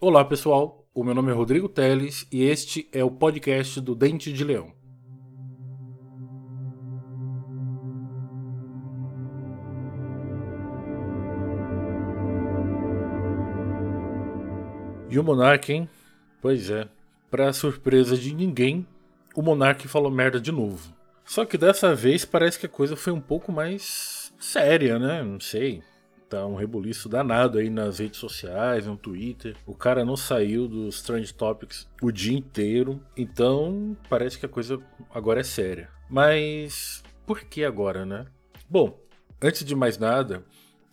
Olá pessoal, o meu nome é Rodrigo Teles e este é o podcast do Dente de Leão. E o Monark, hein? Pois é, para surpresa de ninguém, o Monark falou merda de novo. Só que dessa vez parece que a coisa foi um pouco mais séria, né? Não sei tá um rebuliço danado aí nas redes sociais, no Twitter. O cara não saiu dos Trend Topics o dia inteiro, então parece que a coisa agora é séria. Mas por que agora, né? Bom, antes de mais nada,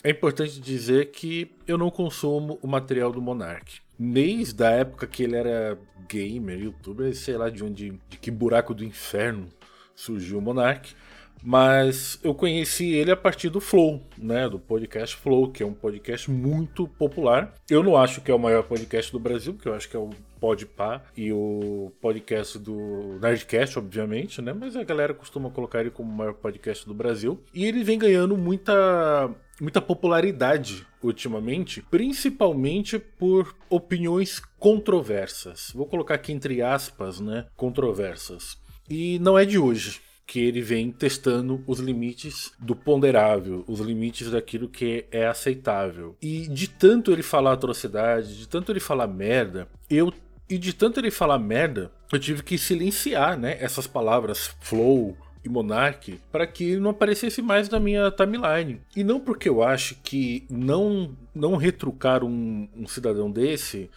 é importante dizer que eu não consumo o material do Monark. Desde a época que ele era gamer, youtuber, sei lá de onde, de que buraco do inferno surgiu o Monark. Mas eu conheci ele a partir do Flow, né? Do podcast Flow, que é um podcast muito popular. Eu não acho que é o maior podcast do Brasil, porque eu acho que é o Podpah e o podcast do Nerdcast, obviamente, né? Mas a galera costuma colocar ele como o maior podcast do Brasil. E ele vem ganhando muita muita popularidade ultimamente, principalmente por opiniões controversas. Vou colocar aqui entre aspas, né? Controversas. E não é de hoje que ele vem testando os limites do ponderável, os limites daquilo que é aceitável. E de tanto ele falar atrocidade, de tanto ele falar merda, eu e de tanto ele falar merda, eu tive que silenciar, né, essas palavras flow, e Monarch para que não aparecesse mais na minha timeline. E não porque eu acho que não não retrucar um, um cidadão desse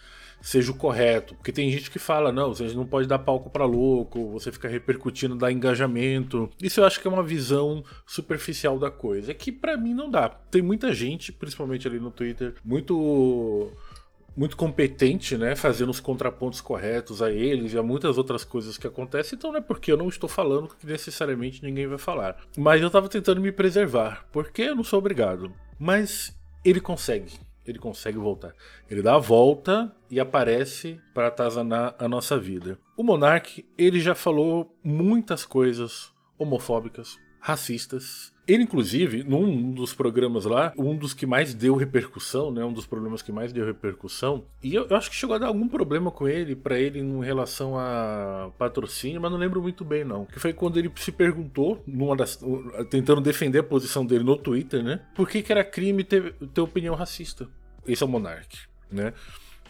seja o correto. Porque tem gente que fala, não, você não pode dar palco para louco, você fica repercutindo, dá engajamento. Isso eu acho que é uma visão superficial da coisa. É que para mim não dá. Tem muita gente, principalmente ali no Twitter, muito muito competente, né, fazendo os contrapontos corretos a eles e a muitas outras coisas que acontecem, então não é porque eu não estou falando que necessariamente ninguém vai falar. Mas eu estava tentando me preservar, porque eu não sou obrigado. Mas ele consegue ele consegue voltar. Ele dá a volta e aparece para atazanar a nossa vida. O Monark, ele já falou muitas coisas homofóbicas, racistas, ele, inclusive, num dos programas lá, um dos que mais deu repercussão, né? Um dos problemas que mais deu repercussão. E eu, eu acho que chegou a dar algum problema com ele, para ele, em relação a patrocínio, mas não lembro muito bem, não. Que foi quando ele se perguntou, numa das, tentando defender a posição dele no Twitter, né? Por que, que era crime ter, ter opinião racista? Esse é o Monark, né?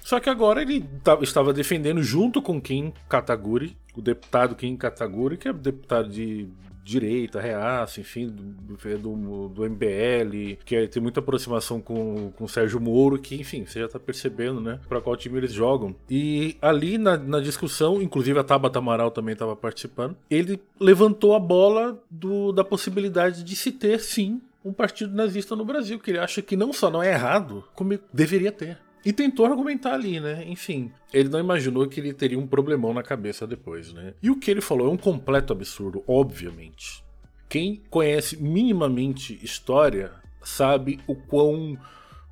Só que agora ele estava defendendo junto com Kim Kataguri, o deputado Kim Kataguri, que é deputado de direita, reaça, enfim, do, do, do MBL, que é, tem muita aproximação com, com o Sérgio Moro, que, enfim, você já tá percebendo, né, para qual time eles jogam. E ali na, na discussão, inclusive a Tabata Amaral também estava participando, ele levantou a bola do, da possibilidade de se ter, sim, um partido nazista no Brasil, que ele acha que não só não é errado, como deveria ter. E tentou argumentar ali, né? Enfim, ele não imaginou que ele teria um problemão na cabeça depois, né? E o que ele falou é um completo absurdo, obviamente. Quem conhece minimamente história sabe o quão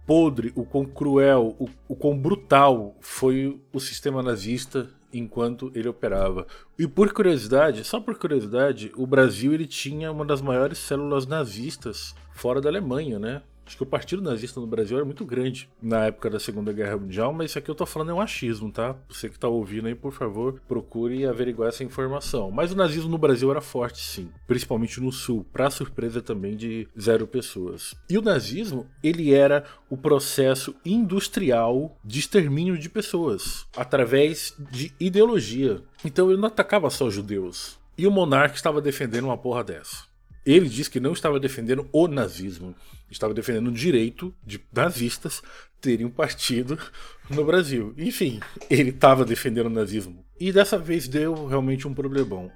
podre, o quão cruel, o, o quão brutal foi o sistema nazista enquanto ele operava. E por curiosidade, só por curiosidade, o Brasil ele tinha uma das maiores células nazistas fora da Alemanha, né? Acho que o partido nazista no Brasil era muito grande na época da Segunda Guerra Mundial, mas isso aqui eu tô falando é um achismo, tá? Você que tá ouvindo aí, por favor, procure averiguar essa informação. Mas o nazismo no Brasil era forte, sim, principalmente no sul, para surpresa também de zero pessoas. E o nazismo, ele era o processo industrial de extermínio de pessoas através de ideologia. Então ele não atacava só judeus. E o monarca estava defendendo uma porra dessa. Ele disse que não estava defendendo o nazismo, estava defendendo o direito de nazistas terem um partido no Brasil. Enfim, ele estava defendendo o nazismo. E dessa vez deu realmente um problemão.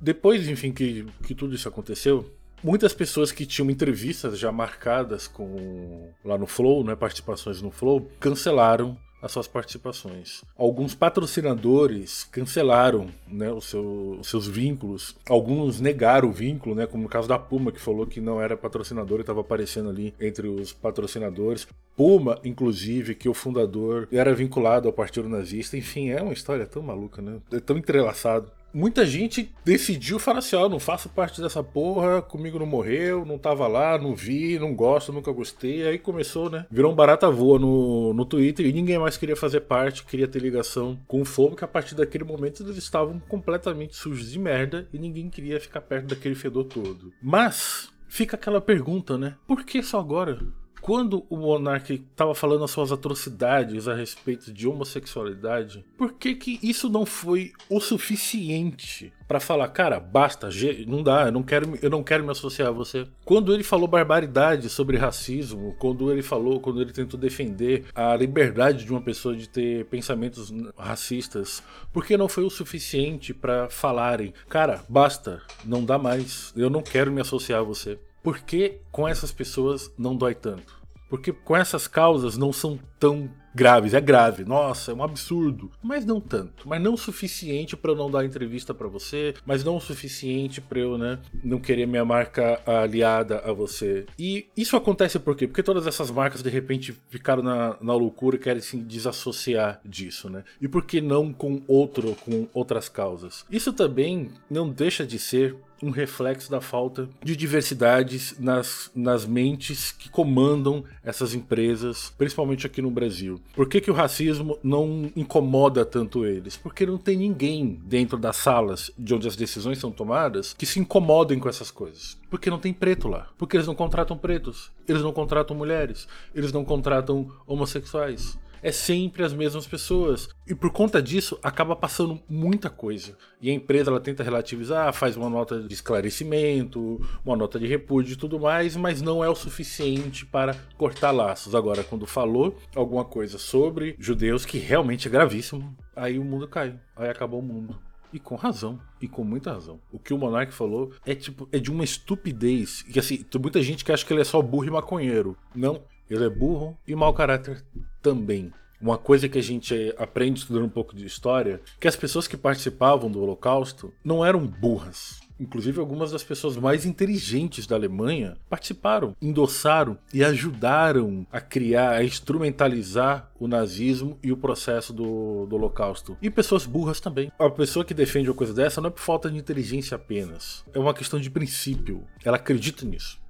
Depois, enfim, que, que tudo isso aconteceu, muitas pessoas que tinham entrevistas já marcadas com lá no Flow, né, participações no Flow, cancelaram as suas participações. Alguns patrocinadores cancelaram né, os, seu, os, seus vínculos, alguns negaram o vínculo, né, como no caso da Puma, que falou que não era patrocinador e estava aparecendo ali entre os patrocinadores. Puma, inclusive, que o fundador era vinculado ao Partido Nazista. Enfim, é uma história tão maluca, né? É tão entrelaçado. Muita gente decidiu falar assim: ó, oh, não faço parte dessa porra, comigo não morreu, não tava lá, não vi, não gosto, nunca gostei. Aí começou, né? Virou um barata voa no, no Twitter e ninguém mais queria fazer parte, queria ter ligação com o fogo, que a partir daquele momento eles estavam completamente sujos de merda e ninguém queria ficar perto daquele fedor todo. Mas fica aquela pergunta, né? Por que só agora? Quando o monarca estava falando as suas atrocidades a respeito de homossexualidade, por que que isso não foi o suficiente para falar, cara, basta, não dá, eu não quero, eu não quero me associar a você. Quando ele falou barbaridade sobre racismo, quando ele falou, quando ele tentou defender a liberdade de uma pessoa de ter pensamentos racistas, por que não foi o suficiente para falarem, cara, basta, não dá mais, eu não quero me associar a você? Por que com essas pessoas não dói tanto? Porque com essas causas não são tão graves. É grave, nossa, é um absurdo. Mas não tanto. Mas não o suficiente para eu não dar entrevista para você. Mas não o suficiente para eu, né, não querer minha marca aliada a você. E isso acontece por quê? Porque todas essas marcas de repente ficaram na, na loucura e querem se desassociar disso, né? E por que não com outro, com outras causas? Isso também não deixa de ser um reflexo da falta de diversidades nas, nas mentes que comandam essas empresas, principalmente aqui no Brasil. Por que, que o racismo não incomoda tanto eles? Porque não tem ninguém dentro das salas de onde as decisões são tomadas que se incomodem com essas coisas. Porque não tem preto lá. Porque eles não contratam pretos. Eles não contratam mulheres. Eles não contratam homossexuais é sempre as mesmas pessoas. E por conta disso, acaba passando muita coisa. E a empresa ela tenta relativizar, faz uma nota de esclarecimento, uma nota de repúdio e tudo mais, mas não é o suficiente para cortar laços. Agora, quando falou alguma coisa sobre judeus, que realmente é gravíssimo, aí o mundo cai. Aí acabou o mundo. E com razão. E com muita razão. O que o Monark falou é tipo, é de uma estupidez. E assim, tem muita gente que acha que ele é só burro e maconheiro. Não. Ele é burro e mau caráter também. Uma coisa que a gente aprende estudando um pouco de história, que as pessoas que participavam do Holocausto não eram burras. Inclusive, algumas das pessoas mais inteligentes da Alemanha participaram, endossaram e ajudaram a criar, a instrumentalizar o nazismo e o processo do, do Holocausto. E pessoas burras também. A pessoa que defende uma coisa dessa não é por falta de inteligência apenas. É uma questão de princípio. Ela acredita nisso.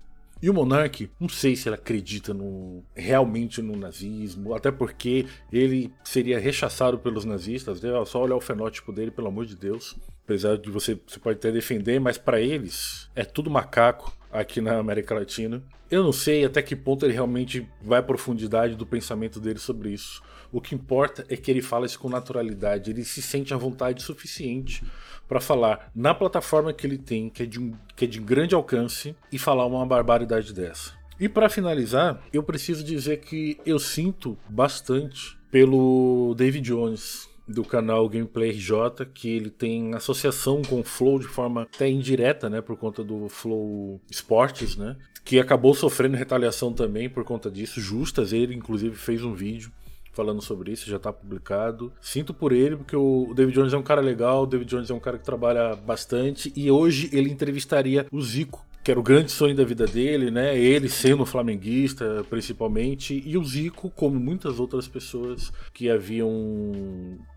E o Monark, não sei se ele acredita no, realmente no nazismo, até porque ele seria rechaçado pelos nazistas. Né? Só olhar o fenótipo dele, pelo amor de Deus. Apesar de você, você pode até defender, mas para eles é tudo macaco aqui na América Latina. Eu não sei até que ponto ele realmente vai à profundidade do pensamento dele sobre isso. O que importa é que ele fala isso com naturalidade, ele se sente à vontade suficiente para falar na plataforma que ele tem, que é, de um, que é de grande alcance, e falar uma barbaridade dessa. E para finalizar, eu preciso dizer que eu sinto bastante pelo David Jones do canal Gameplay RJ, que ele tem associação com o Flow de forma até indireta, né, por conta do Flow Esportes, né, que acabou sofrendo retaliação também por conta disso, justas, ele inclusive fez um vídeo falando sobre isso, já está publicado. Sinto por ele, porque o David Jones é um cara legal, o David Jones é um cara que trabalha bastante, e hoje ele entrevistaria o Zico, que era o grande sonho da vida dele, né? Ele sendo flamenguista, principalmente, e o Zico, como muitas outras pessoas que haviam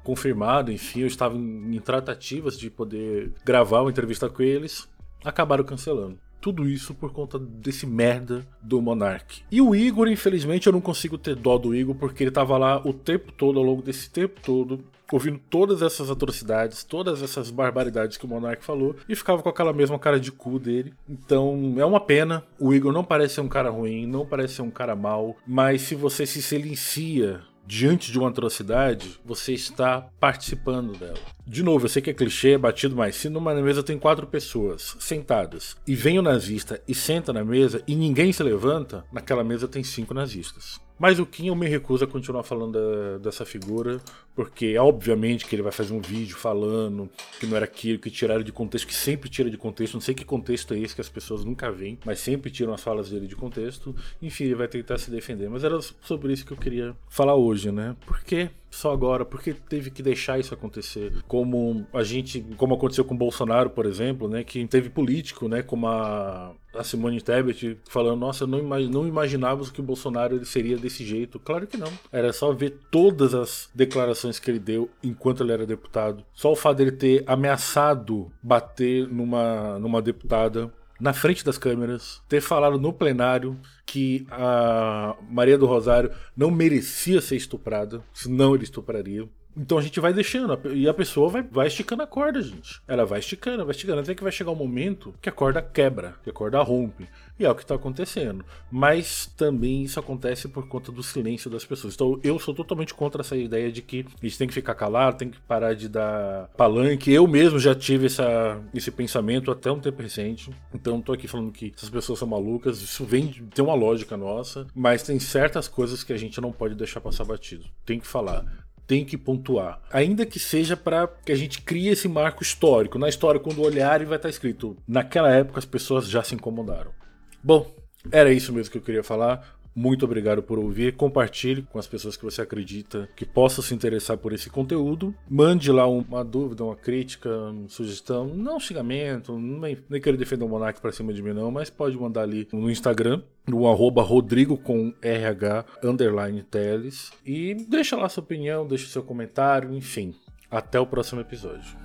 confirmado, enfim, estavam em tratativas de poder gravar uma entrevista com eles, acabaram cancelando. Tudo isso por conta desse merda do Monark. E o Igor, infelizmente, eu não consigo ter dó do Igor porque ele tava lá o tempo todo, ao longo desse tempo todo, ouvindo todas essas atrocidades, todas essas barbaridades que o Monark falou e ficava com aquela mesma cara de cu dele. Então é uma pena. O Igor não parece ser um cara ruim, não parece ser um cara mau, mas se você se silencia diante de uma atrocidade, você está participando dela. De novo, eu sei que é clichê, é batido, mas se numa mesa tem quatro pessoas sentadas e vem o nazista e senta na mesa e ninguém se levanta, naquela mesa tem cinco nazistas. Mas o Kim eu me recuso a continuar falando da, dessa figura, porque obviamente que ele vai fazer um vídeo falando que não era aquilo, que tiraram de contexto, que sempre tira de contexto, não sei que contexto é esse que as pessoas nunca veem, mas sempre tiram as falas dele de contexto. Enfim, ele vai tentar se defender. Mas era sobre isso que eu queria falar hoje, né? Porque só agora? Por que teve que deixar isso acontecer? Como a gente, como aconteceu com o Bolsonaro, por exemplo, né, que teve político, né, como a a Simone Tebet falando, nossa, não, imag não imaginávamos que o Bolsonaro ele seria desse jeito. Claro que não. Era só ver todas as declarações que ele deu enquanto ele era deputado. Só o fato dele ter ameaçado bater numa, numa deputada na frente das câmeras, ter falado no plenário que a Maria do Rosário não merecia ser estuprada, senão ele estupraria. Então a gente vai deixando, e a pessoa vai, vai esticando a corda, gente. Ela vai esticando, vai esticando, até que vai chegar um momento que a corda quebra, que a corda rompe. E é o que está acontecendo. Mas também isso acontece por conta do silêncio das pessoas. Então eu sou totalmente contra essa ideia de que a gente tem que ficar calado, tem que parar de dar palanque. Eu mesmo já tive essa, esse pensamento até um tempo recente. Então tô aqui falando que essas pessoas são malucas. Isso vem ter uma lógica nossa. Mas tem certas coisas que a gente não pode deixar passar batido. Tem que falar tem que pontuar. Ainda que seja para que a gente crie esse marco histórico. Na história, quando olhar, vai estar escrito: naquela época as pessoas já se incomodaram. Bom, era isso mesmo que eu queria falar. Muito obrigado por ouvir. Compartilhe com as pessoas que você acredita que possam se interessar por esse conteúdo. Mande lá uma dúvida, uma crítica, uma sugestão. Não xingamento, nem, nem quero defender o Monark para cima de mim, não, mas pode mandar ali no Instagram, no arroba Rodrigo com RH underline Teles. E deixa lá sua opinião, deixa seu comentário, enfim. Até o próximo episódio.